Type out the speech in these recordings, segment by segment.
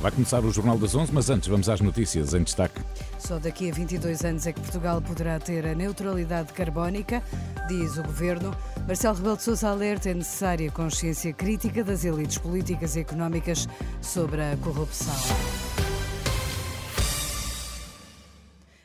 Vai começar o Jornal das 11, mas antes vamos às notícias em destaque. Só daqui a 22 anos é que Portugal poderá ter a neutralidade carbónica, diz o governo. Marcelo Rebelo de Sousa alerta é necessária consciência crítica das elites políticas e económicas sobre a corrupção.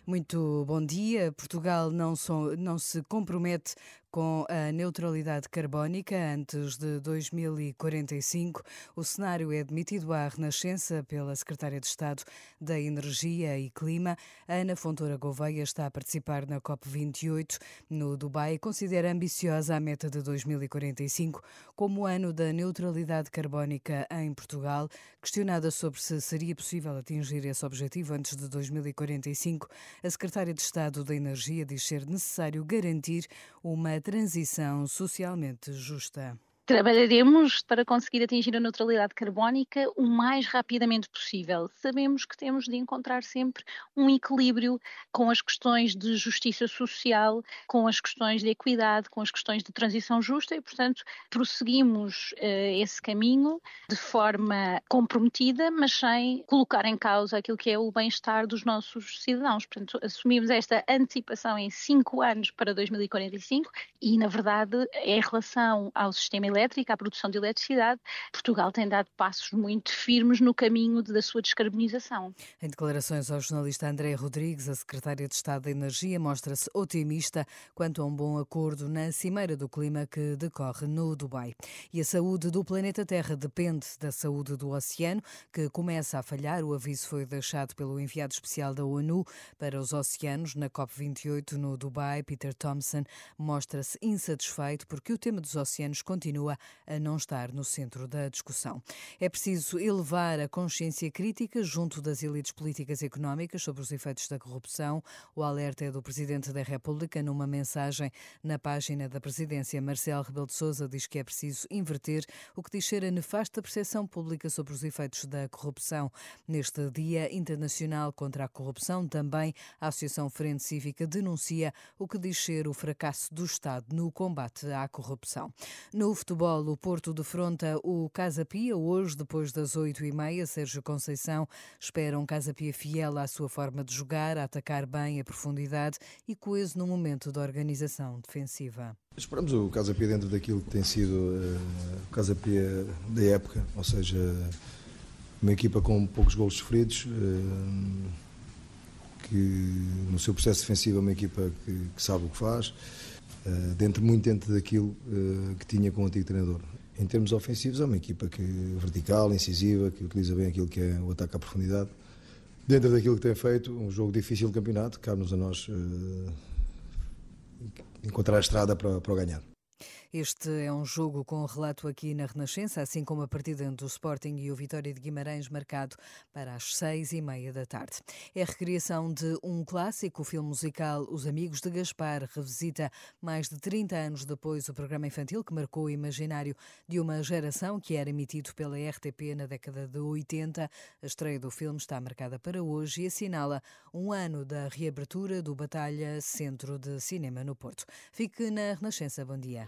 Muito bom dia. Portugal não, so, não se compromete com a neutralidade carbónica antes de 2045. O cenário é admitido à Renascença pela Secretária de Estado da Energia e Clima. Ana Fontoura Gouveia está a participar na COP28 no Dubai e considera ambiciosa a meta de 2045 como ano da neutralidade carbónica em Portugal. Questionada sobre se seria possível atingir esse objetivo antes de 2045, a Secretária de Estado da Energia diz ser necessário garantir uma transição socialmente justa. Trabalharemos para conseguir atingir a neutralidade carbónica o mais rapidamente possível. Sabemos que temos de encontrar sempre um equilíbrio com as questões de justiça social, com as questões de equidade, com as questões de transição justa e, portanto, prosseguimos uh, esse caminho de forma comprometida, mas sem colocar em causa aquilo que é o bem-estar dos nossos cidadãos. Portanto, assumimos esta antecipação em cinco anos para 2045 e, na verdade, em relação ao sistema elétrica, a produção de eletricidade, Portugal tem dado passos muito firmes no caminho da sua descarbonização. Em declarações ao jornalista André Rodrigues, a secretária de Estado da Energia mostra-se otimista quanto a um bom acordo na Cimeira do Clima que decorre no Dubai. E a saúde do planeta Terra depende da saúde do oceano, que começa a falhar. O aviso foi deixado pelo enviado especial da ONU para os oceanos na COP28 no Dubai. Peter Thompson mostra-se insatisfeito porque o tema dos oceanos continua continua a não estar no centro da discussão. É preciso elevar a consciência crítica junto das elites políticas e económicas sobre os efeitos da corrupção. O alerta é do Presidente da República numa mensagem na página da Presidência. Marcelo Rebelo de Sousa diz que é preciso inverter o que diz ser a nefasta percepção pública sobre os efeitos da corrupção. Neste Dia Internacional contra a Corrupção, também a Associação Frente Cívica denuncia o que diz ser o fracasso do Estado no combate à corrupção. No futuro futebol, o Porto defronta o Casa Pia hoje, depois das oito e meia. Sérgio Conceição espera um Casa Pia fiel à sua forma de jogar, a atacar bem a profundidade e coeso no momento da organização defensiva. Esperamos o Casa Pia dentro daquilo que tem sido uh, o Casa Pia da época, ou seja, uma equipa com poucos gols sofridos, uh, que no seu processo defensivo é uma equipa que, sabe o que faz eh, dentro, muito dentro daquilo uh, que tinha com o antigo treinador. Em termos ofensivos, é uma equipa que vertical, incisiva, que utiliza bem aquilo que é o ataque à profundidade. Dentro daquilo que tem feito, um jogo difícil de campeonato, cabe-nos a nós uh, encontrar a estrada para, para ganhar. Este é um jogo com relato aqui na Renascença, assim como a partida entre o Sporting e o Vitória de Guimarães, marcado para as seis e meia da tarde. É a recriação de um clássico, o filme musical Os Amigos de Gaspar revisita mais de 30 anos depois o programa infantil que marcou o imaginário de uma geração que era emitido pela RTP na década de 80. A estreia do filme está marcada para hoje e assinala um ano da reabertura do Batalha Centro de Cinema no Porto. Fique na Renascença. Bom dia.